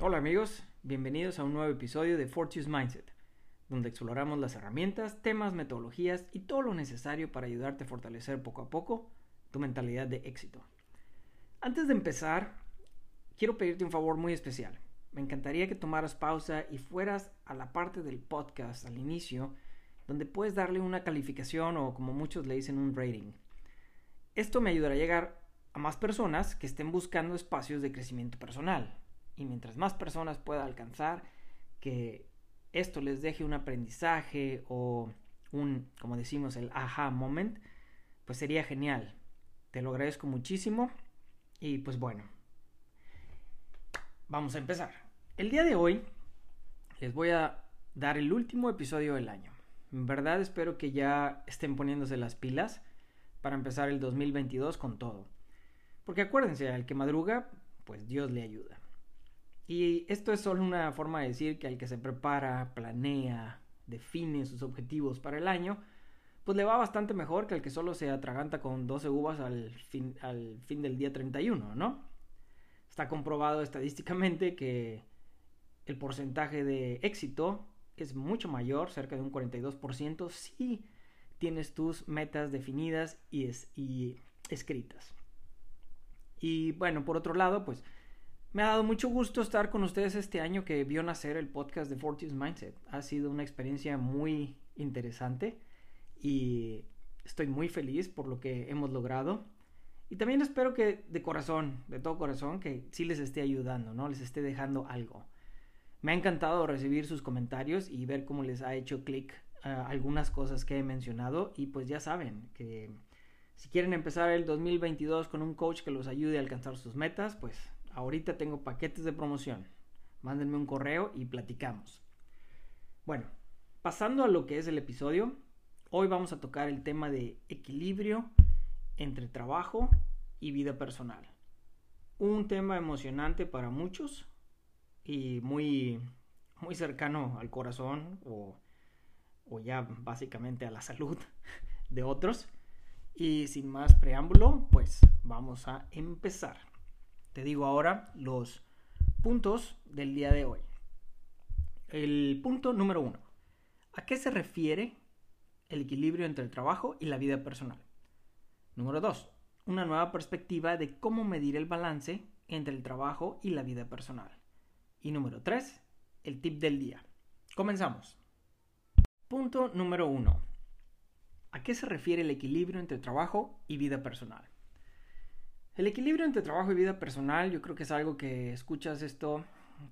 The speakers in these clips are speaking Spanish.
Hola amigos, bienvenidos a un nuevo episodio de Fortune's Mindset, donde exploramos las herramientas, temas, metodologías y todo lo necesario para ayudarte a fortalecer poco a poco tu mentalidad de éxito. Antes de empezar, quiero pedirte un favor muy especial. Me encantaría que tomaras pausa y fueras a la parte del podcast al inicio, donde puedes darle una calificación o como muchos le dicen un rating. Esto me ayudará a llegar a más personas que estén buscando espacios de crecimiento personal, y mientras más personas pueda alcanzar que esto les deje un aprendizaje o un, como decimos, el aha moment, pues sería genial. Te lo agradezco muchísimo y pues bueno, vamos a empezar. El día de hoy les voy a dar el último episodio del año. En verdad espero que ya estén poniéndose las pilas para empezar el 2022 con todo. Porque acuérdense, al que madruga, pues Dios le ayuda. Y esto es solo una forma de decir que al que se prepara, planea, define sus objetivos para el año, pues le va bastante mejor que al que solo se atraganta con 12 uvas al fin, al fin del día 31, ¿no? Está comprobado estadísticamente que el porcentaje de éxito es mucho mayor, cerca de un 42%, si tienes tus metas definidas y, escritas. Y bueno, por otro lado, pues me ha dado mucho gusto estar con ustedes este año que vio nacer el podcast de Fortis Mindset. Ha sido una experiencia muy interesante y estoy muy feliz por lo que hemos logrado. Y también espero que de corazón, de todo corazón, que sí les esté ayudando, ¿no? Les esté dejando algo. Me ha encantado recibir sus comentarios y ver cómo les ha hecho clic uh, algunas cosas que he mencionado. Y pues ya saben que si quieren empezar el 2022 con un coach que los ayude a alcanzar sus metas, pues ahorita tengo paquetes de promoción. Mándenme un correo y platicamos. Bueno, pasando a lo que es el episodio, hoy vamos a tocar el tema de equilibrio entre trabajo y vida personal. Un tema emocionante para muchos y muy, muy cercano al corazón o ya básicamente a la salud de otros. Y sin más preámbulo, pues vamos a empezar. Te digo ahora los puntos del día de hoy. El punto número uno. ¿A qué se refiere el equilibrio entre el trabajo y la vida personal? Número dos. Una nueva perspectiva de cómo medir el balance entre el trabajo y la vida personal. Y número tres. El tip del día. Comenzamos. Punto número uno. ¿A qué se refiere el equilibrio entre trabajo y vida personal? El equilibrio entre trabajo y vida personal, yo creo que es algo que escuchas esto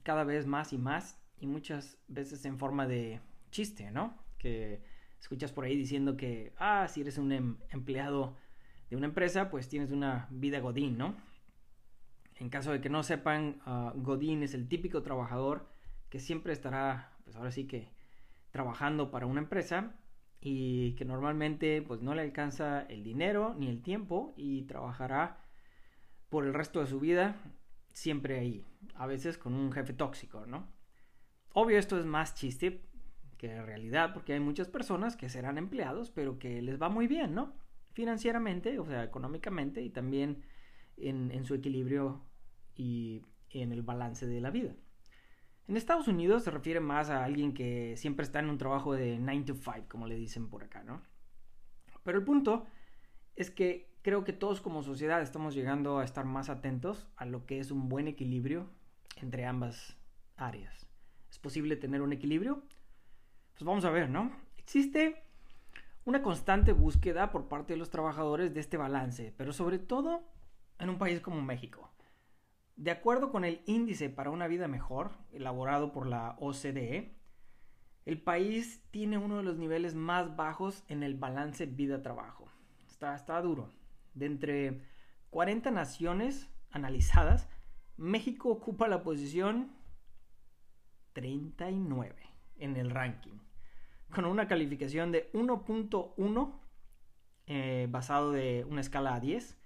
cada vez más y más y muchas veces en forma de chiste, ¿no? Que escuchas por ahí diciendo que, ah, si eres un em empleado de una empresa, pues tienes una vida godín, ¿no? En caso de que no sepan, uh, godín es el típico trabajador que siempre estará, pues ahora sí que trabajando para una empresa y que normalmente pues no le alcanza el dinero ni el tiempo y trabajará por el resto de su vida siempre ahí, a veces con un jefe tóxico, ¿no? Obvio esto es más chiste que realidad porque hay muchas personas que serán empleados pero que les va muy bien, ¿no? Financieramente, o sea, económicamente y también en, en su equilibrio y en el balance de la vida. En Estados Unidos se refiere más a alguien que siempre está en un trabajo de 9 to 5, como le dicen por acá, ¿no? Pero el punto es que creo que todos como sociedad estamos llegando a estar más atentos a lo que es un buen equilibrio entre ambas áreas. ¿Es posible tener un equilibrio? Pues vamos a ver, ¿no? Existe una constante búsqueda por parte de los trabajadores de este balance, pero sobre todo en un país como México. De acuerdo con el índice para una vida mejor, elaborado por la OCDE, el país tiene uno de los niveles más bajos en el balance vida-trabajo. Está, está duro. De entre 40 naciones analizadas, México ocupa la posición 39 en el ranking, con una calificación de 1.1 eh, basado de una escala a 10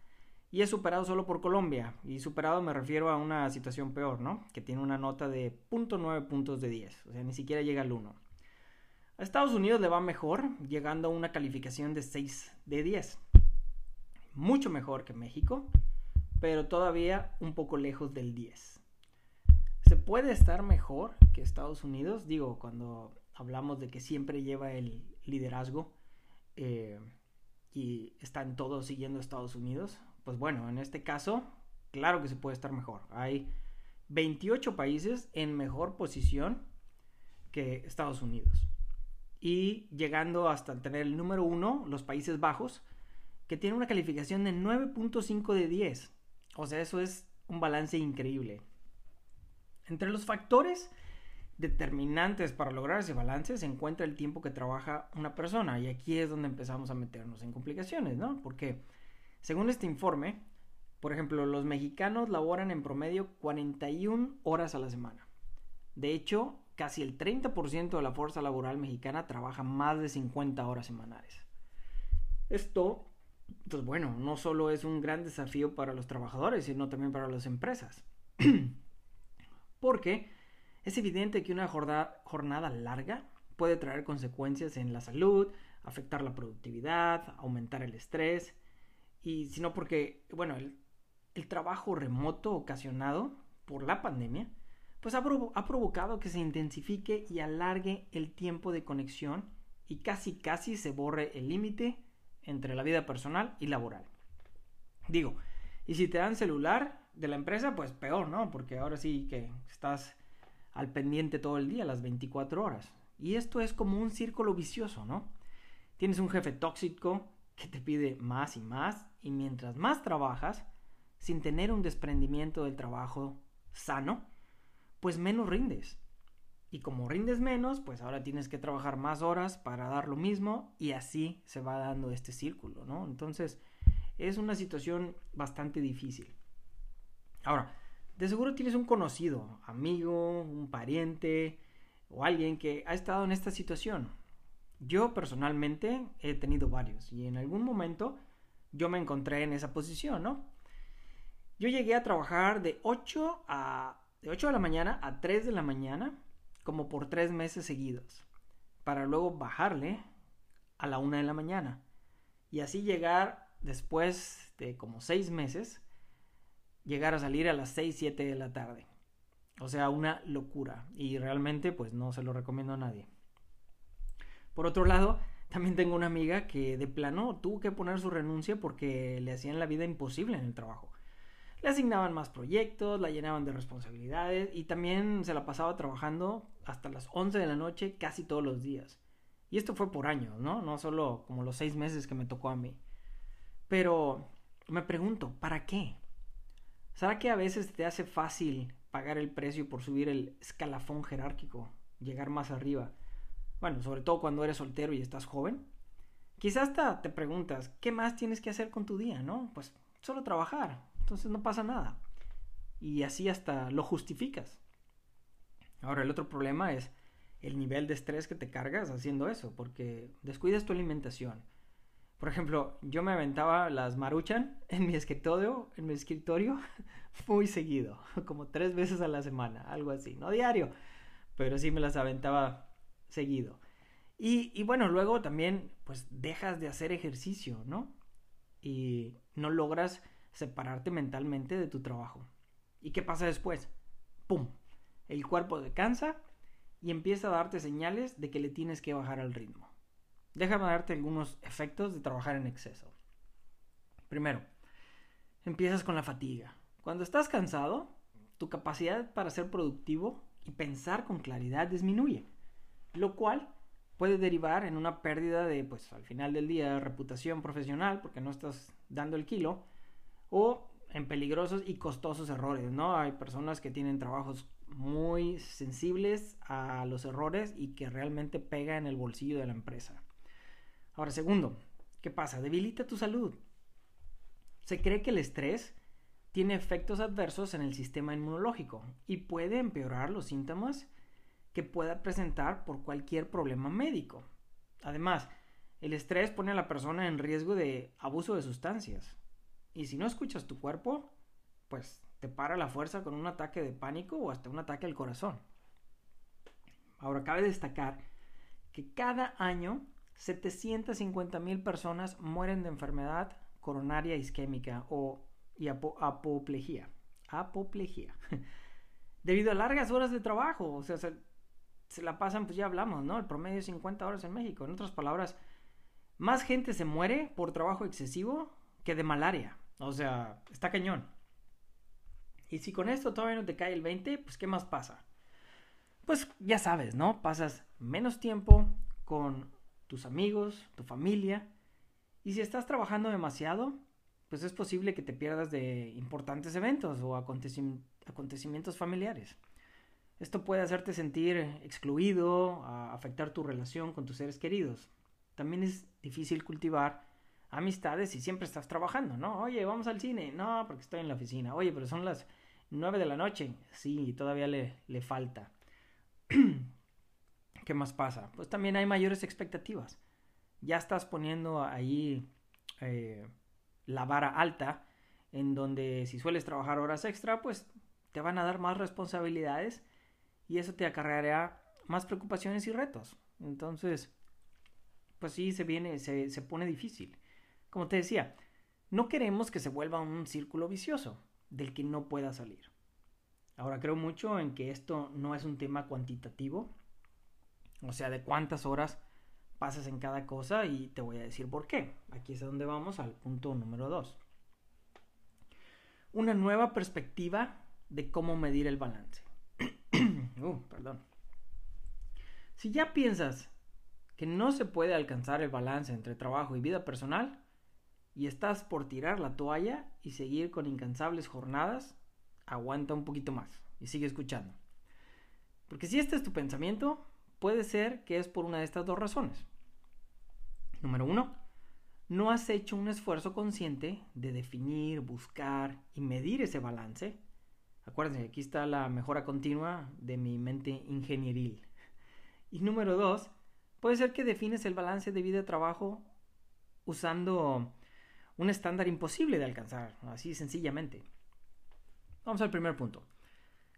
y es superado solo por Colombia. Y superado me refiero a una situación peor, ¿no? Que tiene una nota de 0.9 puntos de 10, o sea, ni siquiera llega al 1. A Estados Unidos le va mejor, llegando a una calificación de 6 de 10. mucho mejor que México, pero todavía un poco lejos del 10. ¿Se puede estar mejor que Estados Unidos? Digo, cuando hablamos de que siempre lleva el liderazgo eh, y están todos siguiendo a Estados Unidos, pues bueno, en este caso, claro que se puede estar mejor. Hay 28 países en mejor posición que Estados Unidos. Y llegando hasta tener el número uno, los Países Bajos, que tiene una calificación de 9.5 de 10. O sea, eso es un balance increíble. Entre los factores determinantes para lograr ese balance se encuentra el tiempo que trabaja una persona. Y aquí es donde empezamos a meternos en complicaciones, ¿no? Porque, según este informe, por ejemplo, los mexicanos laboran en promedio 41 horas a la semana. De hecho, casi el 30% de la fuerza laboral mexicana trabaja más de 50 horas semanales. Esto, pues bueno, no solo es un gran desafío para los trabajadores, sino también para las empresas. Porque es evidente que una jornada, larga puede traer consecuencias en la salud, afectar la productividad, aumentar el estrés, y sino porque, bueno, el, trabajo remoto ocasionado por la pandemia, pues ha, provocado que se intensifique y alargue el tiempo de conexión y casi casi se borre el límite entre la vida personal y laboral. Digo, y si te dan celular de la empresa, pues peor, ¿no? Porque ahora sí que estás al pendiente todo el día, las 24 horas. Y esto es como un círculo vicioso, ¿no? Tienes un jefe tóxico que te pide más y más, y mientras más trabajas, sin tener un desprendimiento del trabajo sano, pues menos rindes. Y como rindes menos, pues ahora tienes que trabajar más horas para dar lo mismo y así se va dando este círculo, ¿no? Entonces es una situación bastante difícil. Ahora, de seguro tienes un conocido, amigo, un pariente o alguien que ha estado en esta situación. Yo personalmente he tenido varios y en algún momento yo me encontré en esa posición, ¿no? Yo llegué a trabajar de 8 a de 8 de la mañana a 3 de la mañana como por 3 meses seguidos, para luego bajarle a la 1 de la mañana y así llegar después de como 6 meses llegar a salir a las 6, 7 de la tarde. O sea, una locura. Y realmente pues no se lo recomiendo a nadie. Por otro lado, también tengo una amiga que de plano tuvo que poner su renuncia porque le hacían la vida imposible en el trabajo. Le asignaban más proyectos, la llenaban de responsabilidades y también se la pasaba trabajando hasta las 11 de la noche casi todos los días. Y esto fue por años, ¿no? No solo como los seis meses que me tocó a mí. Pero me pregunto, ¿para qué? ¿Será que a veces te hace fácil pagar el precio por subir el escalafón jerárquico, llegar más arriba? Bueno, sobre todo cuando eres soltero y estás joven. Quizás hasta te preguntas, ¿qué más tienes que hacer con tu día, no? Pues solo trabajar, entonces no pasa nada. Y así hasta lo justificas. Ahora, el otro problema es el nivel de estrés que te cargas haciendo eso, porque descuidas tu alimentación, por ejemplo, yo me aventaba las maruchan en mi escritorio, en mi escritorio muy seguido, como tres veces a la semana, algo así, no diario, pero sí me las aventaba seguido. Y, bueno, luego también pues dejas de hacer ejercicio, ¿no? Y no logras separarte mentalmente de tu trabajo. ¿Y qué pasa después? ¡Pum! El cuerpo descansa y empieza a darte señales de que le tienes que bajar al ritmo. Déjame darte algunos efectos de trabajar en exceso. Primero, empiezas con la fatiga. Cuando estás cansado, tu capacidad para ser productivo y pensar con claridad disminuye, lo cual puede derivar en una pérdida de, pues al final del día, reputación profesional porque no estás dando el kilo, o en peligrosos y costosos errores, ¿no? Hay personas que tienen trabajos muy sensibles a los errores y que realmente pega en el bolsillo de la empresa. Ahora, segundo, ¿qué pasa? Debilita tu salud. Se cree que el estrés tiene efectos adversos en el sistema inmunológico y puede empeorar los síntomas que pueda presentar por cualquier problema médico. Además, el estrés pone a la persona en riesgo de abuso de sustancias. Y si no escuchas tu cuerpo, pues te para la fuerza con un ataque de pánico o hasta un ataque al corazón. Ahora, cabe destacar que cada año 750 mil personas mueren de enfermedad coronaria isquémica o y apoplejía. Apoplejía. Debido a largas horas de trabajo, o sea, se, la pasan, pues ya hablamos, ¿no? El promedio es 50 horas en México. En otras palabras, más gente se muere por trabajo excesivo que de malaria. O sea, está cañón. Y si con esto todavía no te cae el 20, pues ¿qué más pasa? Pues ya sabes, ¿no? Pasas menos tiempo con tus amigos, tu familia. Y si estás trabajando demasiado, pues es posible que te pierdas de importantes eventos o acontecimientos familiares. Esto puede hacerte sentir excluido, afectar tu relación con tus seres queridos. También es difícil cultivar amistades si siempre estás trabajando, ¿no? Oye, vamos al cine. No, porque estoy en la oficina. Oye, pero son las 9 de la noche. Sí, todavía le, le falta. ¿Qué más pasa? Pues también hay mayores expectativas. Ya estás poniendo ahí eh, la vara alta, en donde si sueles trabajar horas extra, pues te van a dar más responsabilidades y eso te acarreará más preocupaciones y retos. Entonces, pues sí, se viene, se, se pone difícil. Como te decía, no queremos que se vuelva un círculo vicioso del que no pueda salir. Ahora creo mucho en que esto no es un tema cuantitativo, o sea, de cuántas horas pasas en cada cosa y te voy a decir por qué. Aquí es donde vamos al punto número 2. Una nueva perspectiva de cómo medir el balance. Uh, perdón. Si ya piensas que no se puede alcanzar el balance entre trabajo y vida personal y estás por tirar la toalla y seguir con incansables jornadas, aguanta un poquito más y sigue escuchando. Porque si este es tu pensamiento, puede ser que es por una de estas dos razones. Número uno, no has hecho un esfuerzo consciente de definir, buscar y medir ese balance. Acuérdense, aquí está la mejora continua de mi mente ingenieril. Y número dos, puede ser que defines el balance de vida-trabajo usando un estándar imposible de alcanzar, así sencillamente. Vamos al primer punto.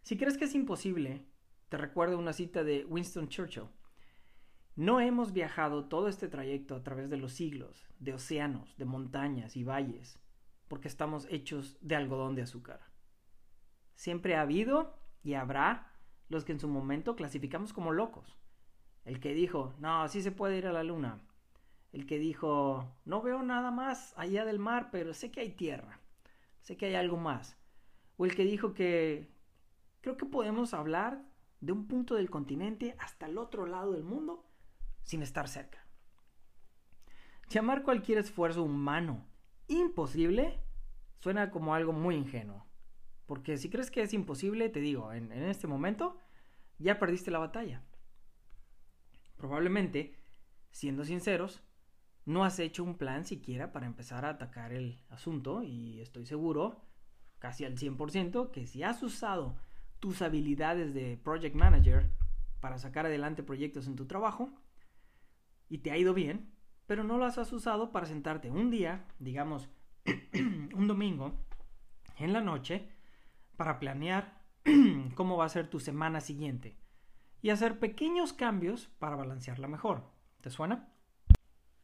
Si crees que es imposible, te recuerdo una cita de Winston Churchill. No hemos viajado todo este trayecto a través de los siglos, de océanos, de montañas y valles, porque estamos hechos de algodón de azúcar. Siempre ha habido y habrá los que en su momento clasificamos como locos. El que dijo, no, sí se puede ir a la luna. El que dijo, no veo nada más allá del mar, pero sé que hay tierra. Sé que hay algo más. O el que dijo que creo que podemos hablar de un punto del continente hasta el otro lado del mundo sin estar cerca. Llamar cualquier esfuerzo humano imposible suena como algo muy ingenuo. Porque si crees que es imposible, te digo, en, este momento ya perdiste la batalla. Probablemente, siendo sinceros, no has hecho un plan siquiera para empezar a atacar el asunto y estoy seguro, casi al 100%, que si has usado tus habilidades de project manager para sacar adelante proyectos en tu trabajo y te ha ido bien, pero no las has usado para sentarte un día, digamos un domingo, en la noche, para planear cómo va a ser tu semana siguiente y hacer pequeños cambios para balancearla mejor. ¿Te suena?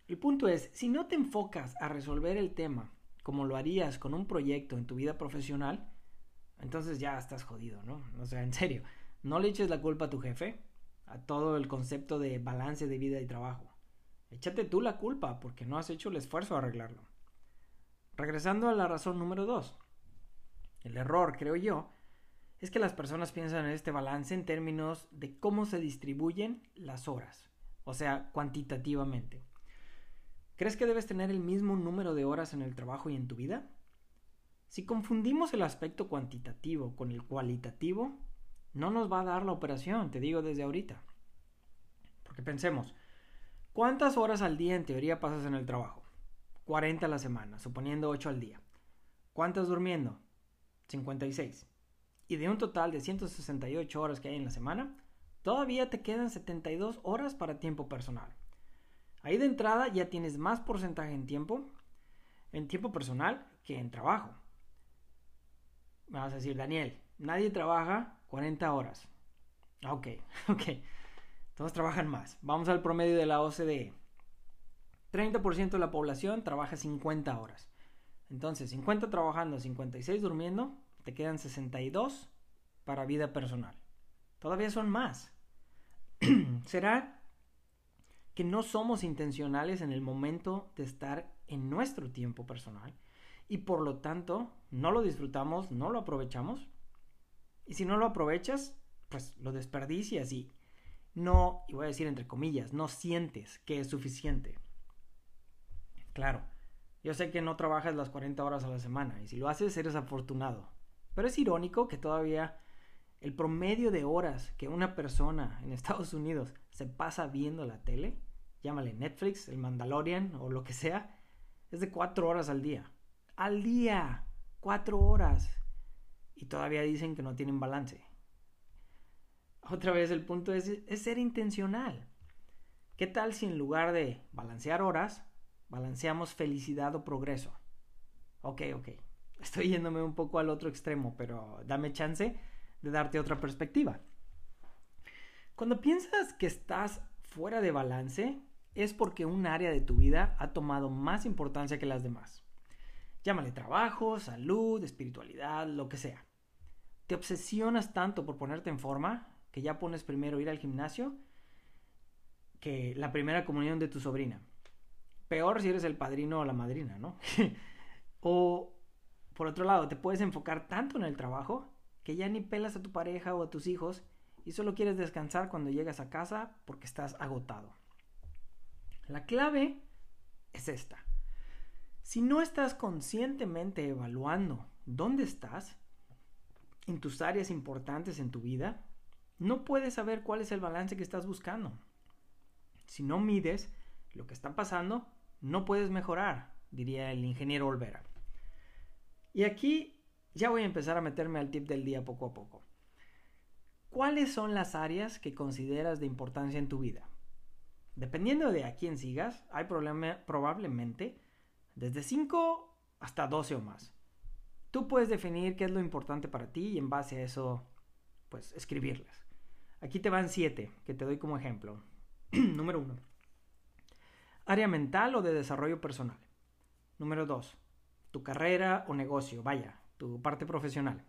El punto es, si no te enfocas a resolver el tema como lo harías con un proyecto en tu vida profesional, entonces ya estás jodido, ¿no? O sea, en serio, no le eches la culpa a tu jefe, a todo el concepto de balance de vida y trabajo. Échate tú la culpa porque no has hecho el esfuerzo a arreglarlo. Regresando a la razón número dos. El error, creo yo, es que las personas piensan en este balance en términos de cómo se distribuyen las horas, o sea, cuantitativamente. ¿Crees que debes tener el mismo número de horas en el trabajo y en tu vida? Si confundimos el aspecto cuantitativo con el cualitativo, no nos va a dar la operación, te digo desde ahorita. Porque pensemos, ¿cuántas horas al día en teoría pasas en el trabajo? 40 a la semana, suponiendo 8 al día. ¿Cuántas durmiendo? 56. Y de un total de 168 horas que hay en la semana, todavía te quedan 72 horas para tiempo personal. Ahí de entrada ya tienes más porcentaje en tiempo, en tiempo personal, que en trabajo. Me vas a decir, Daniel, nadie trabaja 40 horas. Ok, ok. Todos trabajan más. Vamos al promedio de la OCDE. 30% de la población trabaja 50 horas. Entonces, 50 trabajando, 56 durmiendo, te quedan 62 para vida personal. Todavía son más. ¿Será que no somos intencionales en el momento de estar en nuestro tiempo personal y por lo tanto no lo disfrutamos, no lo aprovechamos? Y si no lo aprovechas, pues lo desperdicias y no, y voy a decir entre comillas, no sientes que es suficiente. Claro, yo sé que no trabajas las 40 horas a la semana y si lo haces eres afortunado. Pero es irónico que todavía el promedio de horas que una persona en Estados Unidos se pasa viendo la tele, llámale Netflix, el Mandalorian o lo que sea, es de 4 horas al día. Al día, 4 horas. Y todavía dicen que no tienen balance. Otra vez el punto es, es ser intencional. ¿Qué tal si en lugar de balancear horas, balanceamos felicidad o progreso? Ok, ok. Estoy yéndome un poco al otro extremo, pero dame chance de darte otra perspectiva. Cuando piensas que estás fuera de balance, es porque un área de tu vida ha tomado más importancia que las demás. Llámale trabajo, salud, espiritualidad, lo que sea. Te obsesionas tanto por ponerte en forma que ya pones primero ir al gimnasio que la primera comunión de tu sobrina. Peor si eres el padrino o la madrina, ¿no? o, por otro lado, te puedes enfocar tanto en el trabajo que ya ni pelas a tu pareja o a tus hijos y solo quieres descansar cuando llegas a casa porque estás agotado. La clave es esta. Si no estás conscientemente evaluando dónde estás en tus áreas importantes en tu vida, no puedes saber cuál es el balance que estás buscando. Si no mides lo que está pasando, no puedes mejorar, diría el ingeniero Olvera. Y aquí ya voy a empezar a meterme al tip del día poco a poco. ¿Cuáles son las áreas que consideras de importancia en tu vida? Dependiendo de a quién sigas, hay probablemente desde 5 hasta 12 o más. Tú puedes definir qué es lo importante para ti y en base a eso, pues escribirlas. Aquí te van siete, que te doy como ejemplo. Número uno. Área mental o de desarrollo personal. Número dos. Tu carrera o negocio, vaya, tu parte profesional.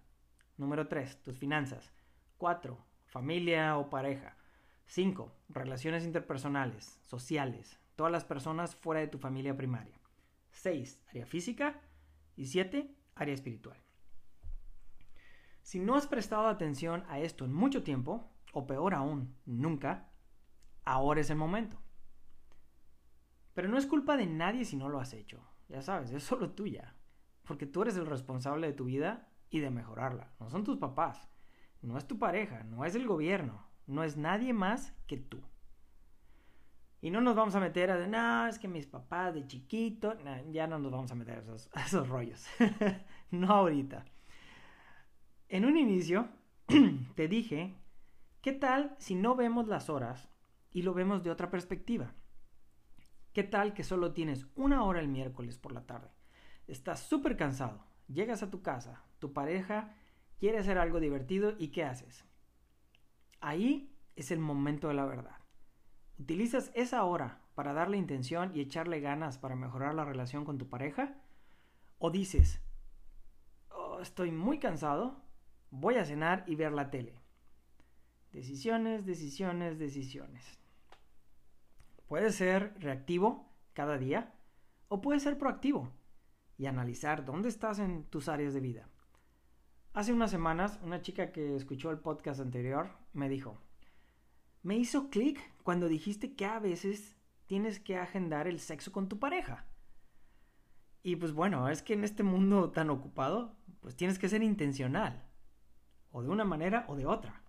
Número tres. Tus finanzas. Cuatro. Familia o pareja. Cinco. Relaciones interpersonales, sociales, todas las personas fuera de tu familia primaria. Seis. Área física. Y siete. Área espiritual. Si no has prestado atención a esto en mucho tiempo, o peor aún, nunca, ahora es el momento. Pero no es culpa de nadie si no lo has hecho. Ya sabes, es solo tuya. Porque tú eres el responsable de tu vida y de mejorarla. No son tus papás, no es tu pareja, no es el gobierno, no es nadie más que tú. Y no nos vamos a meter a de, no, es que mis papás de chiquito, ya no nos vamos a meter a esos, a esos rollos. no ahorita. En un inicio, te dije ¿Qué tal si no vemos las horas y lo vemos de otra perspectiva? ¿Qué tal que solo tienes una hora el miércoles por la tarde? Estás súper cansado, llegas a tu casa, tu pareja quiere hacer algo divertido y ¿qué haces? Ahí es el momento de la verdad. ¿Utilizas esa hora para darle intención y echarle ganas para mejorar la relación con tu pareja? ¿O dices, oh, estoy muy cansado, voy a cenar y ver la tele? Decisiones, decisiones, decisiones. Puede ser reactivo cada día o puede ser proactivo y analizar dónde estás en tus áreas de vida. Hace unas semanas, una chica que escuchó el podcast anterior me dijo, me hizo clic cuando dijiste que a veces tienes que agendar el sexo con tu pareja. Y pues bueno, es que en este mundo tan ocupado, pues tienes que ser intencional, o de una manera o de otra.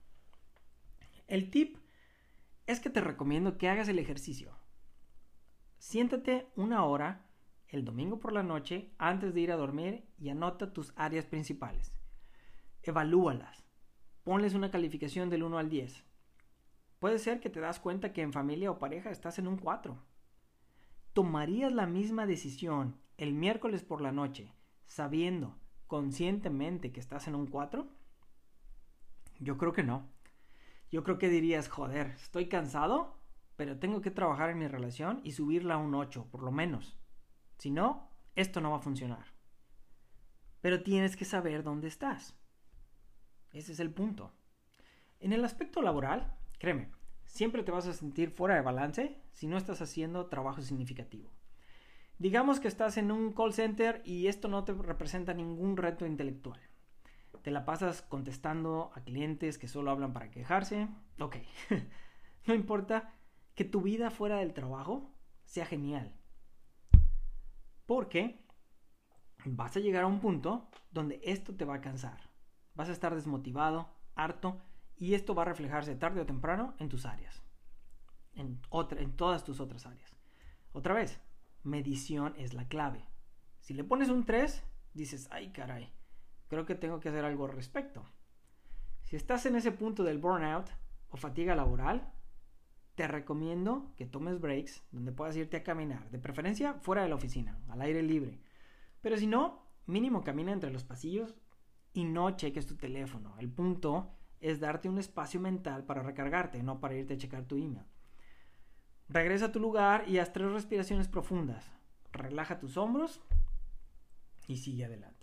El tip es que te recomiendo que hagas el ejercicio. Siéntate una hora el domingo por la noche antes de ir a dormir y anota tus áreas principales. Evalúalas. Ponles una calificación del 1 al 10. Puede ser que te das cuenta que en familia o pareja estás en un 4. ¿Tomarías la misma decisión el miércoles por la noche sabiendo conscientemente que estás en un 4? Yo creo que no yo creo que dirías, joder, estoy cansado, pero tengo que trabajar en mi relación y subirla a un 8, por lo menos. Si no, esto no va a funcionar. pero tienes que saber dónde estás. Ese es el punto. En el aspecto laboral, créeme, siempre te vas a sentir fuera de balance si no estás haciendo trabajo significativo. Digamos que estás en un call center y esto no te representa ningún reto intelectual. Te la pasas contestando a clientes que solo hablan para quejarse. Ok, no importa que tu vida fuera del trabajo sea genial. Porque vas a llegar a un punto donde esto te va a cansar. Vas a estar desmotivado, harto, y esto va a reflejarse tarde o temprano en tus áreas. En, todas tus otras áreas. Otra vez, medición es la clave. Si le pones un 3, dices, ay caray, creo que tengo que hacer algo al respecto. Si estás en ese punto del burnout o fatiga laboral, te recomiendo que tomes breaks donde puedas irte a caminar, de preferencia fuera de la oficina, al aire libre. Pero si no, mínimo camina entre los pasillos y no cheques tu teléfono. El punto es darte un espacio mental para recargarte, no para irte a checar tu email. Regresa a tu lugar y haz tres respiraciones profundas. Relaja tus hombros y sigue adelante.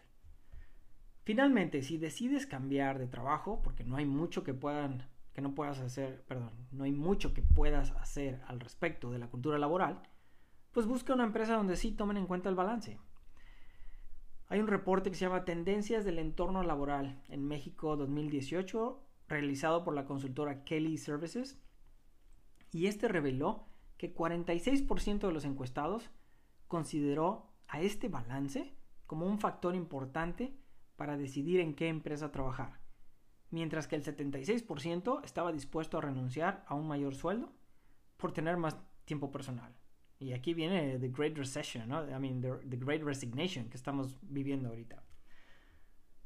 Finalmente, si decides cambiar de trabajo, porque no hay mucho que puedan que no puedas hacer, perdón, no hay mucho que puedas hacer al respecto de la cultura laboral, pues busca una empresa donde sí tomen en cuenta el balance. Hay un reporte que se llama Tendencias del entorno laboral en México 2018, realizado por la consultora Kelly Services, y este reveló que 46% de los encuestados consideró a este balance como un factor importante para decidir en qué empresa trabajar, mientras que el 76% estaba dispuesto a renunciar a un mayor sueldo por tener más tiempo personal. Y aquí viene The Great Recession, ¿no? I mean, the, Great Resignation que estamos viviendo ahorita.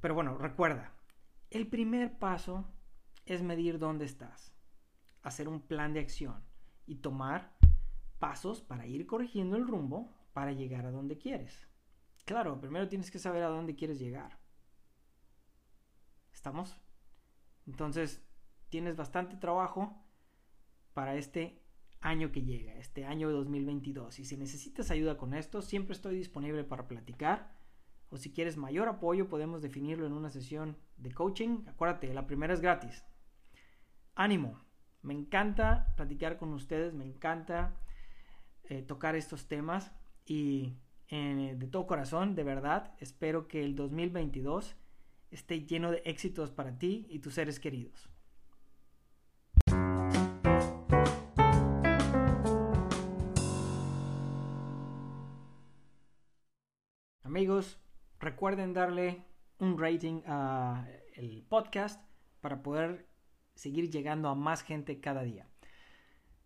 Pero bueno, recuerda, el primer paso es medir dónde estás, hacer un plan de acción y tomar pasos para ir corrigiendo el rumbo para llegar a donde quieres. Claro, primero tienes que saber a dónde quieres llegar. ¿Estamos? Entonces, tienes bastante trabajo para este año que llega, este año de 2022. Y si necesitas ayuda con esto, siempre estoy disponible para platicar. O si quieres mayor apoyo, podemos definirlo en una sesión de coaching. Acuérdate, la primera es gratis. Ánimo. Me encanta platicar con ustedes, me encanta eh, tocar estos temas y eh, de todo corazón, de verdad, espero que el 2022 esté lleno de éxitos para ti y tus seres queridos. Amigos, recuerden darle un rating a el podcast para poder seguir llegando a más gente cada día.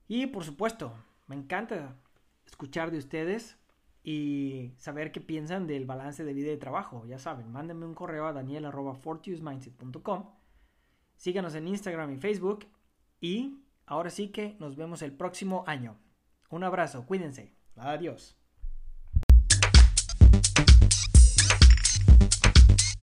Y por supuesto, me encanta escuchar de ustedes y saber qué piensan del balance de vida y trabajo. Ya saben, mándenme un correo a daniel.fortunesmindset.com. Síganos en Instagram y Facebook. Y ahora sí que nos vemos el próximo año. Un abrazo, cuídense. Adiós.